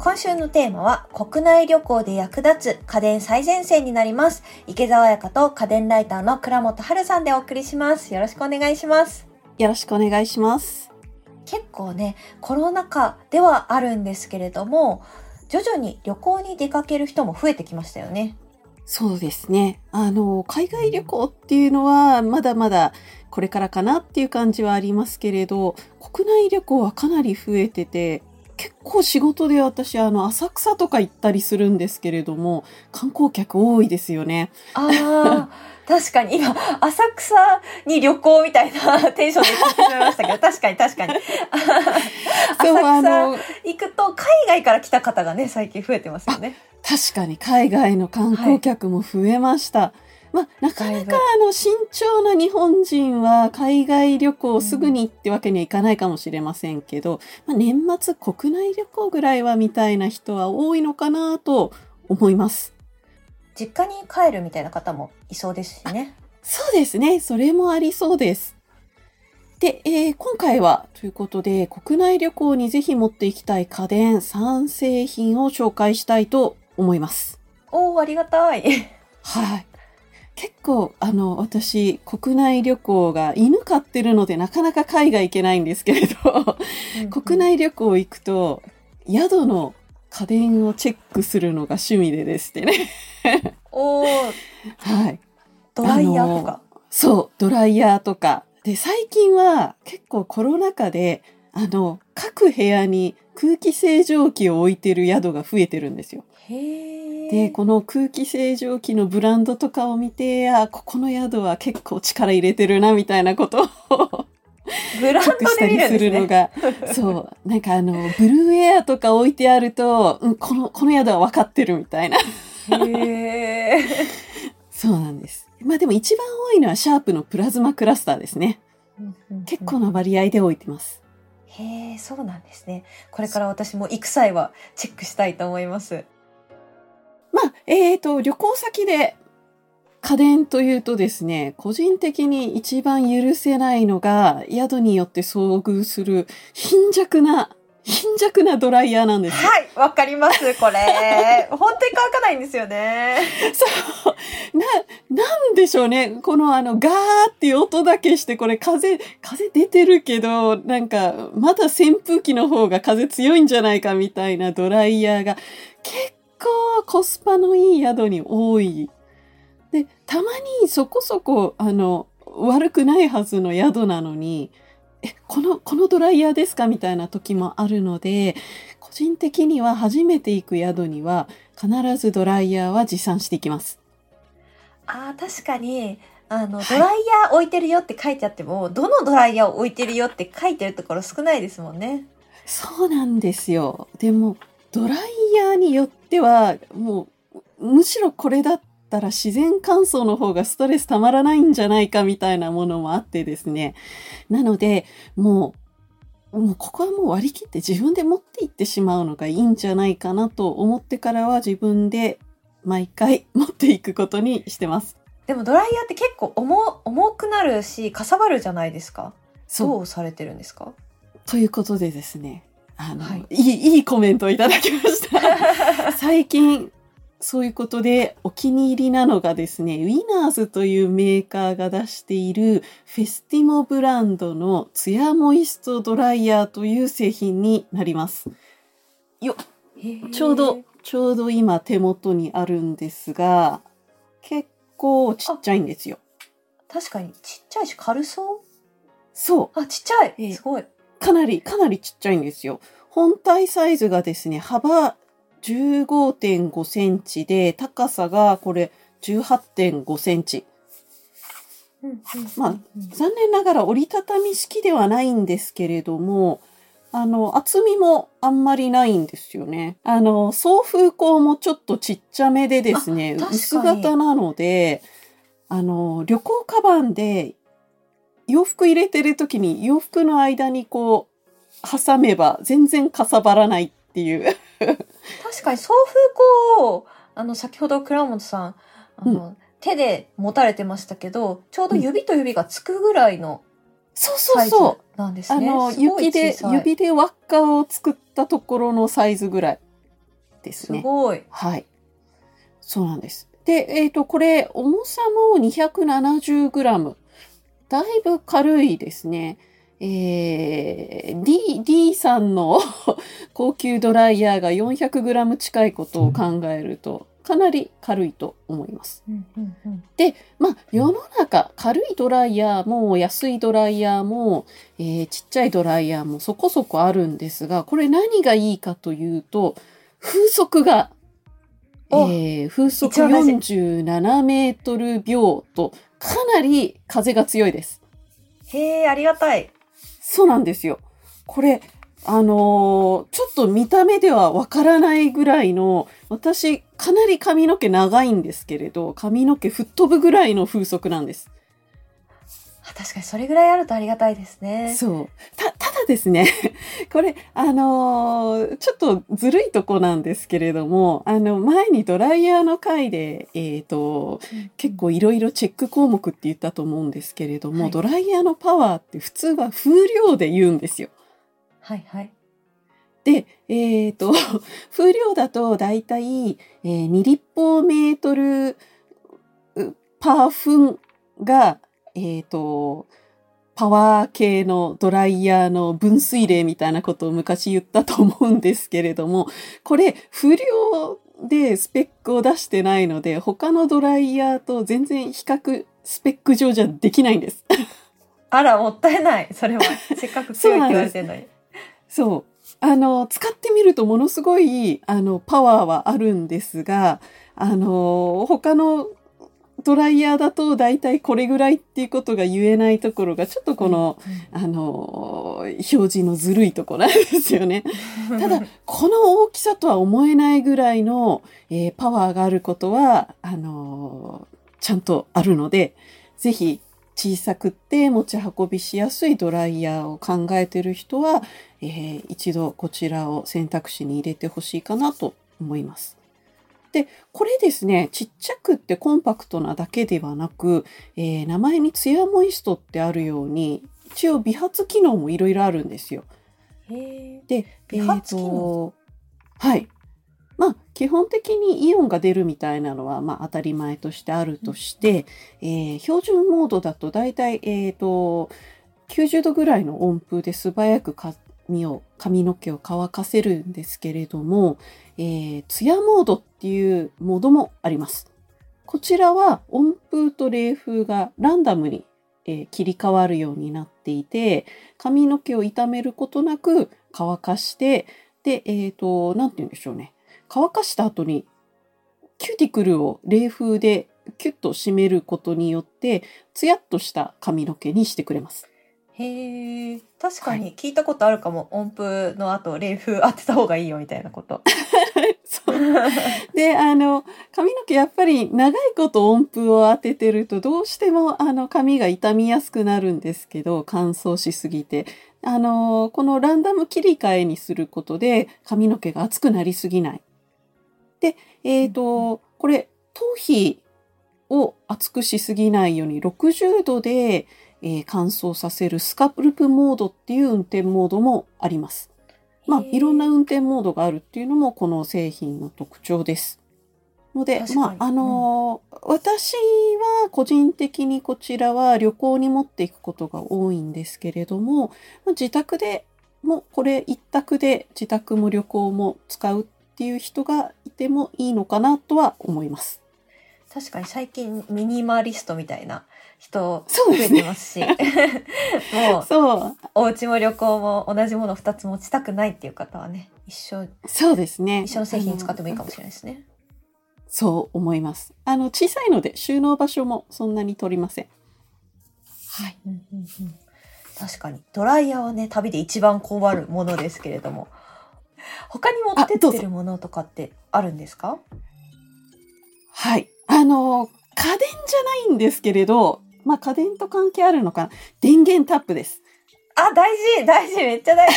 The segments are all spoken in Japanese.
今週のテーマは国内旅行で役立つ家電最前線になります。池澤彩香と家電ライターの倉本春さんでお送りします。よろしくお願いします。よろしくお願いします。結構ね、コロナ禍ではあるんですけれども、徐々に旅行に出かける人も増えてきましたよね。そうですね。あの、海外旅行っていうのは、まだまだこれからかなっていう感じはありますけれど、国内旅行はかなり増えてて、結構仕事で私、あの、浅草とか行ったりするんですけれども、観光客多いですよね。ああ、確かに今、浅草に旅行みたいな テンションで聞いてしまいましたけど、確かに確かに。浅草の、行くと海外から来た方がね、最近増えてますよね。確かに海外の観光客も増えました。まあ、なかなかあの慎重な日本人は海外旅行すぐにってわけにはいかないかもしれませんけど、まあ、年末国内旅行ぐらいはみたいな人は多いのかなと思います。実家に帰るみたいな方もいそうですしね。そうですね。それもありそうです。で、えー今回はということで国内旅行にぜひ持っていきたい家電3製品を紹介したいと思います。おお、ありがたい。はい。結構、あの、私、国内旅行が犬飼ってるのでなかなか海外行けないんですけれど、国内旅行行くと、宿の家電をチェックするのが趣味でですね。おお、はい。ドライヤーとか。そう、ドライヤーとか。で、最近は結構コロナ禍で、あの、各部屋に空気清浄機を置いてる宿が増えてるんですよ。へえ。で、この空気清浄機のブランドとかを見て、あ、ここの宿は結構力入れてるな、みたいなことを ブランチェックしたドで見りするのるんですね。が、そう、なんかあの、ブルーエアとか置いてあると、うん、この、この宿は分かってるみたいな。へえ。そうなんです。まあでも一番多いのはシャープのプラズマクラスターですね。結構な割合で置いてます。へえ、そうなんですね。これから私も行く際はチェックしたいと思います。まあ、えーと、旅行先で家電というとですね、個人的に一番許せないのが、宿によって遭遇する貧弱な、貧弱なドライヤーなんですよ。はい、わかります、これ。本当に乾かないんですよね。そう。な、なんでしょうね。このあの、ガーって音だけして、これ風、風出てるけど、なんか、まだ扇風機の方が風強いんじゃないかみたいなドライヤーが、結構コスパのいい宿に多い。で、たまにそこそこ、あの、悪くないはずの宿なのに、え、この、このドライヤーですかみたいな時もあるので、個人的には初めて行く宿には、必ずドライヤーは持参していきます。ああ、確かに、あの、はいドライヤー置いてるよって書いてあっても、どのドライヤーを置いてるよって書いてるところ少ないですもんね。そうなんですよ。でも、ドライヤーによっては、もう、むしろこれだったら自然乾燥の方がストレスたまらないんじゃないかみたいなものもあってですね。なので、もう、もうここはもう割り切って自分で持って行ってしまうのがいいんじゃないかなと思ってからは自分で毎回持っていくことにしてます。でもドライヤーって結構重、重くなるし、かさばるじゃないですか。どうされてるんですか？ということでですね、あの、はいい、い、いいコメントをいただきました。最近、そういうことでお気に入りなのがですね、ウィナーズというメーカーが出しているフェスティモブランドのツヤモイストドライヤーという製品になります。よ、ちょうど、ちょうど今手元にあるんですが、結構ちっちゃいんですよ。確かにちっちゃいし軽そう？そう。あ、ちっちゃい、ええすごい。かなり、かなりちっちゃいんですよ。本体サイズがですね、幅15.5センチで、高さがこれ18.5センチ。まあ残念ながら折りたたみ式ではないんですけれども、あの、厚みもあんまりないんですよね。あの、送風口もちょっとちっちゃめでですね、薄型なので、あの、旅行カバンで洋服入れてる時に洋服の間にこう、挟めば全然かさばらないっていう。確かに送風口を、あの、先ほど倉本さん、あの、手で持たれてましたけど、ちょうど指と指がつくぐらいのそうそサイズうそう。なんですね。あの、すごい指で小、さい指で輪っかを作ったところのサイズぐらい。ですね。すごい。はい。そうなんです。で、えっ、と、これ、重さも 270g。だいぶ軽いですね。えー、D、D さんの 高級ドライヤーが 400g 近いことを考えると、かなり軽いと思います。うんうんうんで、まあ、世の中、軽いドライヤーも安いドライヤーも、えーちっちゃいドライヤーもそこそこあるんですが、これ何がいいかというと、風速が、おえー風速一番大事47メートル秒と、かなり風が強いです。へえ、ありがたい。そうなんですよ。これ、あのーちょっと見た目ではわからないぐらいの、私、かなり髪の毛長いんですけれど、髪の毛吹っ飛ぶぐらいの風速なんです。あ確かにそれぐらいあるとありがたいですね。そう。た、ただですね、これ、あのーちょっとずるいとこなんですけれども、あの、前にドライヤーの回で、えっ、と、結構いろいろチェック項目って言ったと思うんですけれども、はいドライヤーのパワーって普通は風量で言うんですよ。はいはい。で、えっ、と、風量だとだいたい、えー2立方メートルうパー分が、えっ、と、パワー系のドライヤーの分水嶺みたいなことを昔言ったと思うんですけれども、これ、風量でスペックを出してないので、他のドライヤーと全然比較、スペック上じゃできないんです。あら、もったいない。それは。せっかく強いって言われてるのに。そう。あの、使ってみるとものすごい、あの、パワーはあるんですが、あの、他のドライヤーだと大体これぐらいっていうことが言えないところが、ちょっとこの、あの、表示のずるいところなんですよね。うん、ただ、この大きさとは思えないぐらいの、えーパワーがあることは、あのーちゃんとあるので、ぜひ小さくって持ち運びしやすいドライヤーを考えている人は、えー一度こちらを選択肢に入れてほしいかなと思います。で、これですね、ちっちゃくってコンパクトなだけではなく、えー名前にツヤモイストってあるように、一応美髪機能もいろいろあるんですよ。で、美髪機能？えーとはい。まあ、基本的にイオンが出るみたいなのは、まあ、当たり前としてあるとして、えー標準モードだと大体、えっ、と、90度ぐらいの温風で素早く髪を、髪の毛を乾かせるんですけれども、えー、ツヤモードっていうモードもあります。こちらは温風と冷風がランダムに、えー切り替わるようになっていて、髪の毛を傷めることなく乾かして、で、えっ、と、なんて言うんでしょうね。乾かした後に、キューティクルを冷風でキュッと締めることによって、ツヤっとした髪の毛にしてくれます。へえ。確かに聞いたことあるかも。音符の後、冷風当てた方がいいよみたいなこと。そう。で、あの、髪の毛やっぱり長いこと温風を当ててるとどうしてもあの髪が傷みやすくなるんですけど、乾燥しすぎて。あの、このランダム切り替えにすることで髪の毛が熱くなりすぎない。で、えっ、と、これ、頭皮を熱くしすぎないように60度で、えー乾燥させるスカルプモードっていう運転モードもあります。まあ、いろんな運転モードがあるっていうのもこの製品の特徴です。のでまあ、あのー私は個人的にこちらは旅行に持っていくことが多いんですけれども、まあ自宅でもこれ一択で自宅も旅行も使うっていう人がいてもいいのかなとは思います。確かに最近ミニマリストみたいな人増えそうですねてますし、もうそう、お家も旅行も同じもの2つ持ちたくないっていう方はね、一緒、そうですね。一緒の製品使ってもいいかもしれないですね。そう思います。あの、小さいので収納場所もそんなに取りません。はい。うんうんうん確かに。ドライヤーはね、旅で一番困るものですけれども。他に持ってってるものとかってあるんですか？はい。あの、家電じゃないんですけれど、まあ家電と関係あるのかな？電源タップです。あ、大事大事めっちゃ大事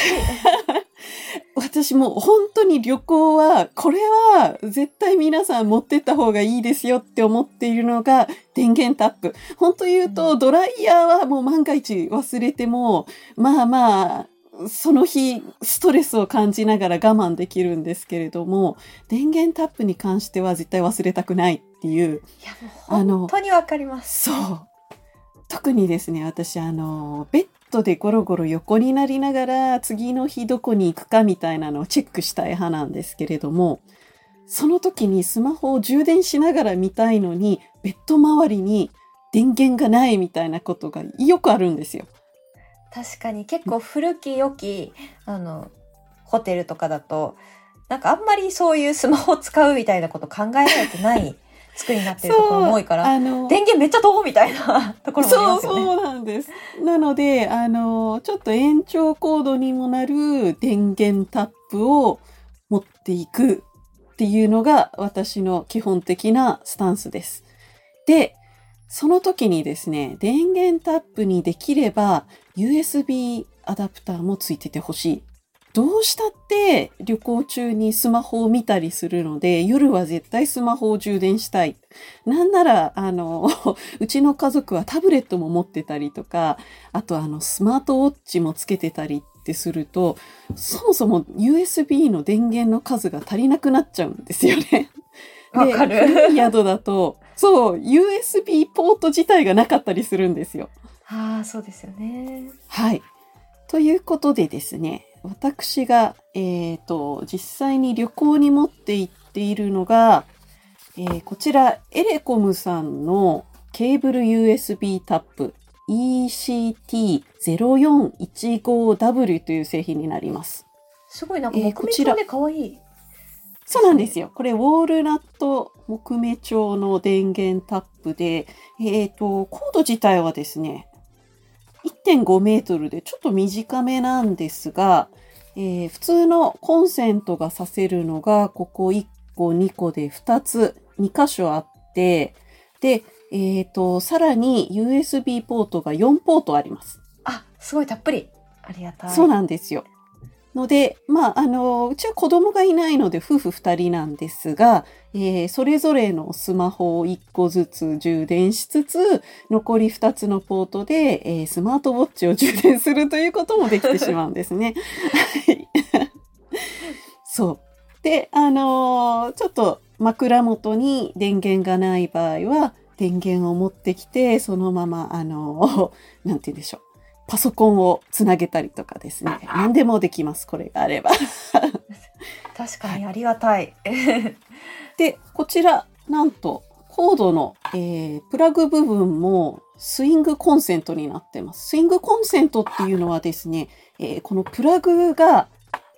私もう本当に旅行は、これは絶対皆さん持ってった方がいいですよって思っているのが電源タップ。本当言うと、うドライヤーはもう万が一忘れても、まあまあ、その日ストレスを感じながら我慢できるんですけれども電源タップに関しては絶対忘れたくないっていういやもう本当にわかります。そう特にですね私あのベッドでゴロゴロ横になりながら次の日どこに行くかみたいなのをチェックしたい派なんですけれどもその時にスマホを充電しながら見たいのにベッド周りに電源がないみたいなことがよくあるんですよ。確かに結構古き良きあのホテルとかだとなんかあんまりそういうスマホを使うみたいなこと考えられてない作りになってるところも多いからあの電源めっちゃ遠みたいな ところもありそうますよね。そうなんです。なので、あの、ちょっと延長コードにもなる電源タップを持っていくっていうのが私の基本的なスタンスです。で、その時にですね、電源タップにできれば USB アダプターもついててほしい。どうしたって旅行中にスマホを見たりするので、夜は絶対スマホを充電したい。なんなら、あの、うちの家族はタブレットも持ってたりとか、あとあのスマートウォッチもつけてたりってすると、そもそも USB の電源の数が足りなくなっちゃうんですよね。わかるで古い宿だと、そう、USB ポート自体がなかったりするんですよ。ああそうですよね。はい。ということでですね、私が、えっ、と、実際に旅行に持って行っているのが、えーこちら、エレコムさんのケーブル USB タップ ECT0415W という製品になります。すごいなんかえー木目こちら調で可愛い。そうなんですよ。これ、ウォールナット木目調の電源タップで、えっ、と、コード自体はですね、1.5メートルでちょっと短めなんですが、えー普通のコンセントがさせるのが、ここ1個、2個で2つ、2箇所あって、で、えっ、と、さらに USB ポートが4ポートあります。あすごいたっぷり。ありがたい。そうなんですよ。ので、まあ、あの、うちは子供がいないので夫婦二人なんですが、えーそれぞれのスマホを一個ずつ充電しつつ、残り二つのポートで、えースマートウォッチを充電するということもできてしまうんですね。そう。で、あのーちょっと枕元に電源がない場合は、電源を持ってきて、そのまま、あのーなんて言うんでしょう。パソコンをつなげたりとかですね。何でもできます。これがあれば。確かにありがたい。で、こちら、なんと、コードの、えープラグ部分もスイングコンセントになってます。スイングコンセントっていうのはですね、えーこのプラグが、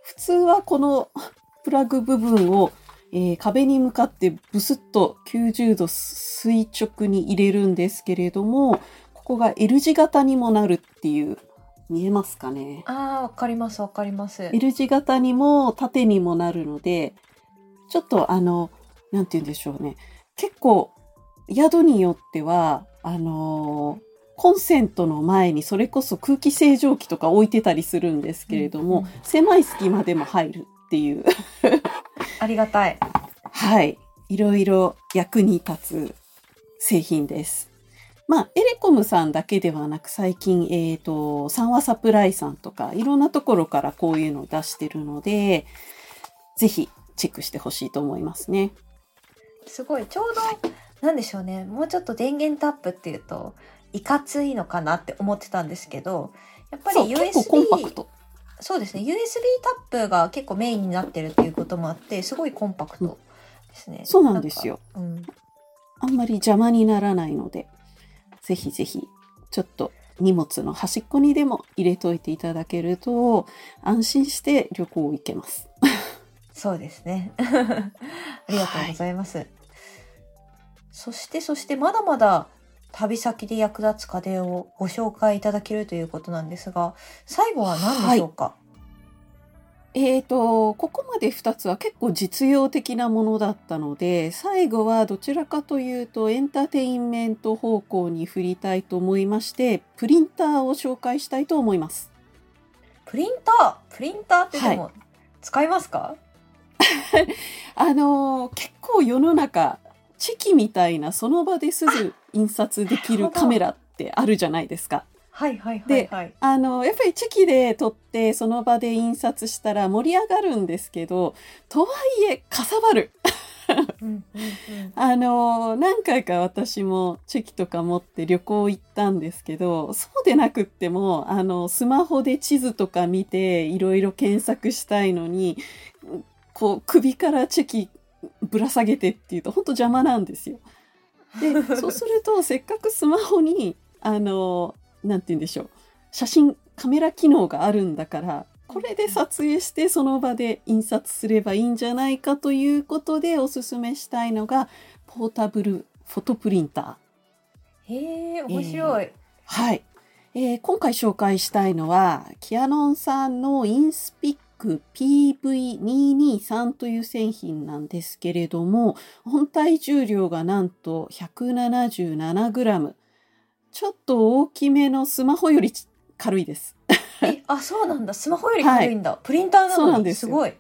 普通はこの プラグ部分を、えー壁に向かってブスッと90度垂直に入れるんですけれども、ここが L 字型にもなるっていう、見えますかね？ああわかりますわかります。L 字型にも縦にもなるので、ちょっとあの、なんて言うんでしょうね。結構、宿によっては、あのーコンセントの前にそれこそ空気清浄機とか置いてたりするんですけれども、うんうん狭い隙間でも入るっていう、ありがたい。はい、いろいろ役に立つ製品です。まあ、エレコムさんだけではなく最近、えっ、と、三和サプライさんとか、いろんなところからこういうのを出してるので、ぜひチェックしてほしいと思いますね。すごいちょうどなんでしょうねもうちょっと電源タップっていうといかついのかなって思ってたんですけどやっぱりそう、結構コンパク USB ト。そうですね USB タップが結構メインになってるっていうこともあってすごいコンパクトですね。そうなんですよ。うん、あんまり邪魔にならないので、ぜひぜひ、ちょっと荷物の端っこにでも入れといていただけると、安心して旅行行けます。そうですね。ありがとうございます。そしてそしてまだまだ旅先で役立つ家電をご紹介いただけるということなんですが、最後は何でしょうか？えーと、ここまで2つは結構実用的なものだったので、最後はどちらかというとエンターテインメント方向に振りたいと思いまして、プリンターを紹介したいと思います。プリンター、プリンターってでも使いますか？あのー結構世の中、チェキみたいなその場ですぐ印刷できるカメラってあるじゃないですか。はいはいはいではい。あの、やっぱりチェキで撮って、その場で印刷したら盛り上がるんですけど、とはいえ、かさばる。うんうんうん。あの、何回か私もチェキとか持って旅行行ったんですけど、そうでなくっても、あの、スマホで地図とか見て、いろいろ検索したいのに、こう、首からチェキぶら下げてっていうと、本当邪魔なんですよ。で、そうすると、せっかくスマホに、あの、なんて言うんでしょう。写真、カメラ機能があるんだから、これで撮影してその場で印刷すればいいんじゃないかということでおすすめしたいのが、ポータブルフォトプリンター。へえ、面白い。はい。えー今回紹介したいのは、キヤノンさんのインスピック PV223 という製品なんですけれども、本体重量がなんと 177g。ちょっと大きめのスマホよりち軽いです。え、あ、そうなんだ。スマホより軽いんだ。プリンターなそうなのにんですよすごい。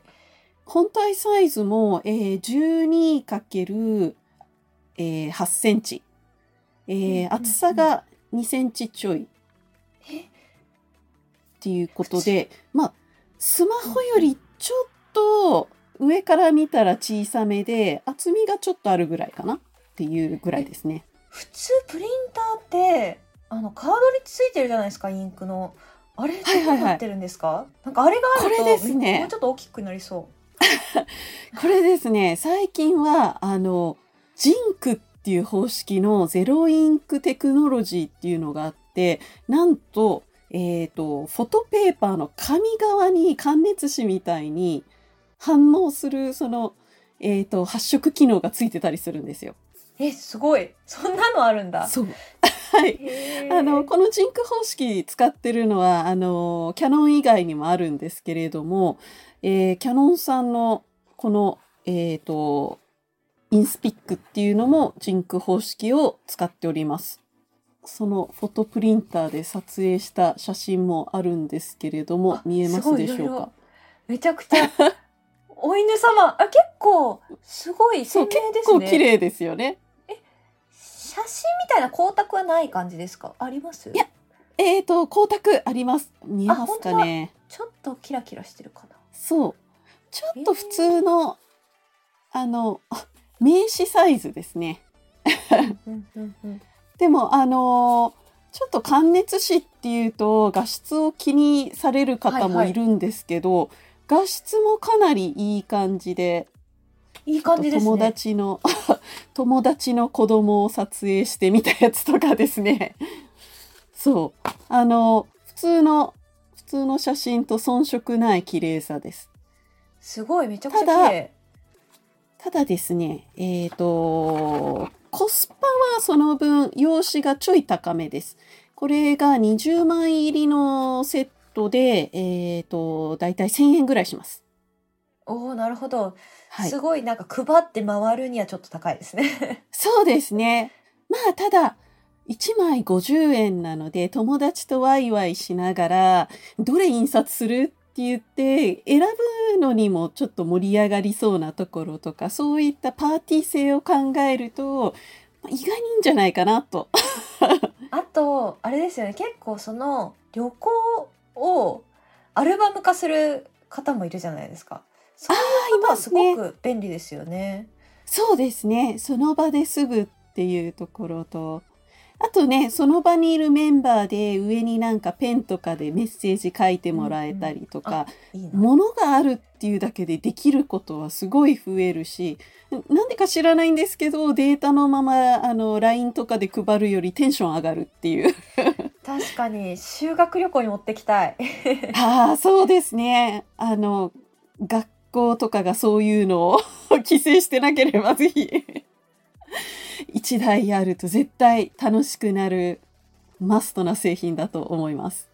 本体サイズも、えー、12× えー8センチ。えー厚さが2センチちょい。え？っていうことで、まあ、スマホよりちょっと上から見たら小さめで、厚みがちょっとあるぐらいかなっていうぐらいですね。普通プリンターってあのカードについてるじゃないですかインクの。あれどはいはいはい。うなってるんですか、なんかあれがあるとこれですね。もうちょっと大きくなりそ これですね、最近は、あの、ジンクっていう方式のゼロインクテクノロジーっていうのがあって、なんと、えっ、と、フォトペーパーの紙側に感熱紙みたいに反応する、その、えっ、と、発色機能がついてたりするんですよ。うえすごい。そんなのあるんだ。そう。はい。あの、このジンク方式使ってるのは、あの、キャノン以外にもあるんですけれども、えーキャノンさんのこの、えっ、と、インスピックっていうのもジンク方式を使っております。そのフォトプリンターで撮影した写真もあるんですけれどもあ、見えますでしょうか？めちゃくちゃ。お犬様。あ結構すごい。そう、鮮結明ですね。構綺麗ですよね。写真みたいな光沢はない感じですか？あります？いやえっ、と、光沢あります。見えますかね。ちょっとキラキラしてるかな。そう。ちょっと普通の、あの、あ 名刺サイズですね。でも、あのちょっと感熱紙っていうと画質を気にされる方もいるんですけど、画質もかなりいい感じで、いい感じですね友達の、友達の子供を撮影してみたやつとかですね。そう。あの、普通の、普通の写真と遜色ない綺麗さです。すごいめちゃくちゃ綺た麗ただですね、えっ、と、コスパはその分、用紙がちょい高めです。これが20枚入りのセットで、えっ、と、だいたい1000円ぐらいします。おおなるほど、はいす。ごいなんか配って回るにはちょっと高いですね そうですね。まあ、ただ、1枚50円なので、友達とワイワイしながら、どれ印刷するって言って、選ぶのにもちょっと盛り上がりそうなところとか、そういったパーティー性を考えると、まあ意外にいいんじゃないかなと。あとあれですよね結構その旅行をアルバム化する方もいるじゃないですかそういう方はすごく便利ですよね。そうですね。その場ですぐっていうところと、あとね、その場にいるメンバーで上になんかペンとかでメッセージ書いてもらえたりとか、いいな。ものがあるっていうだけでできることはすごい増えるし、なんでか知らないんですけど、データのまま、あの、LINE とかで配るよりテンション上がるっていう。確かに。修学旅行に持ってきたい。ああ、そうですね。あの、学校とかがそういうのを 規制してなければぜひ、一台あると絶対楽しくなるマストな製品だと思います。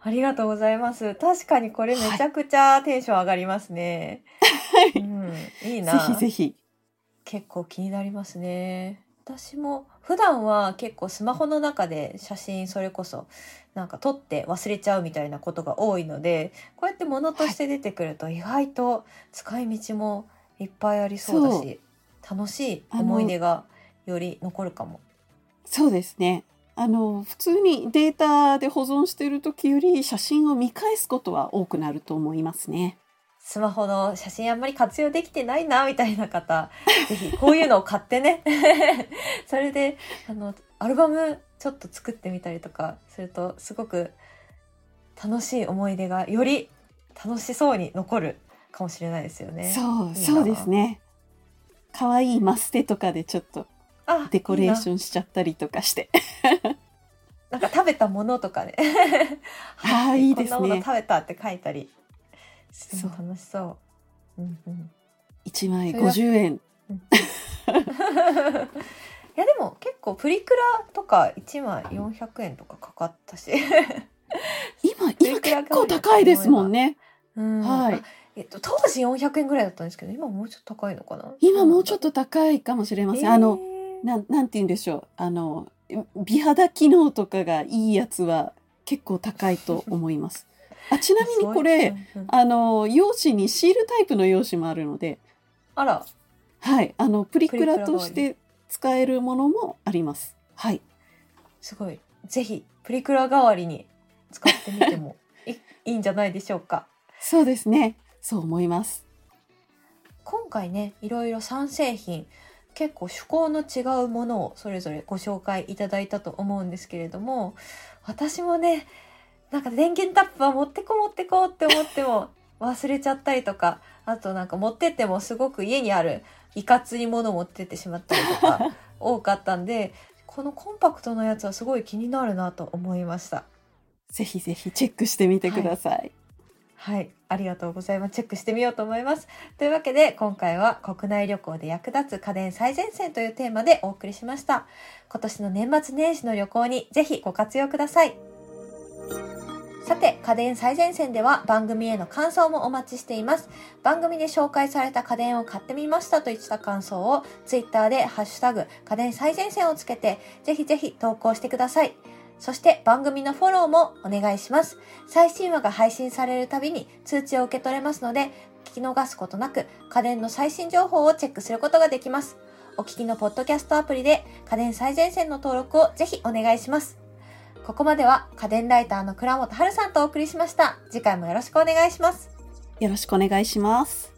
ありがとうございます。確かにこれめちゃくちゃテンション上がりますね、うん、いいな。ぜひぜひ。結構気になりますね。私も普段は結構スマホの中で写真それこそなんか撮って忘れちゃうみたいなことが多いのでこうやって物として出てくると意外と使い道もいっぱいありそうだし楽しい思い出がより残るかも。そうですね。あの普通にデータで保存している時より写真を見返すことは多くなると思いますね。スマホの写真あんまり活用できてないな、みたいな方、ぜひこういうのを買ってね。それで、あの、アルバムちょっと作ってみたりとかすると、すごく楽しい思い出がより楽しそうに残るかもしれないですよね。そう、いいなそうですね。可愛いマステとかでちょっとあデコレーシン。ョンしちゃったりとかして。なんか食べたものとかね。ああ、いいですねこんなもの食。べたって書いたりそう楽しそう。うんうん。1枚それは50円。いやでも結構プリクラとか1枚400円とかかかったし。今、今結構高いですもんね。うん。はい。あえっと、当時400円ぐらいだったんですけど今もうちょっと高いのかな？今もうちょっとと高いかもしれません。あの、なん、なんて言うんでしょう。あの、美肌機能とかがいいやつは結構高いと思います。あ、ちなみにこれ、、あの、用紙にシールタイプの用紙もあるので、あら。はい、あの、プリクラとして使えるものもあります。はい。すごいぜひプリクラ代わりに使ってみても いいいんじゃないでしょうかそうですね。そう思います。今回ねいろいろ3製品結構趣向の違うものをそれぞれご紹介いただいたと思うんですけれども私もねなんか電源タップは持ってこ持ってこって思っても忘れちゃったりとかあとなんか持ってってもすごく家にあるいかついもの持ってってしまったりとか 多かったんでこのコンパクトなやつはすごい気になるなと思いました。ぜひぜひチェックしてみてください。はい、ありがとうございます。チェックしてみようと思います。というわけで、今回は国内旅行で役立つ家電最前線というテーマでお送りしました。今年の年末年始の旅行にぜひご活用ください。さて、家電最前線では番組への感想もお待ちしています。番組で紹介された家電を買ってみましたといった感想を、ツイッターでハッシュタグ家電最前線をつけて、ぜひぜひ投稿してください。そして番組のフォローもお願いします。最新話が配信されるたびに通知を受け取れますので、聞き逃すことなく家電の最新情報をチェックすることができます。お聞きのポッドキャストアプリで家電最前線の登録をぜひお願いします。ここまでは家電ライターの倉本春さんとお送りしました。次回もよろしくお願いします。よろしくお願いします。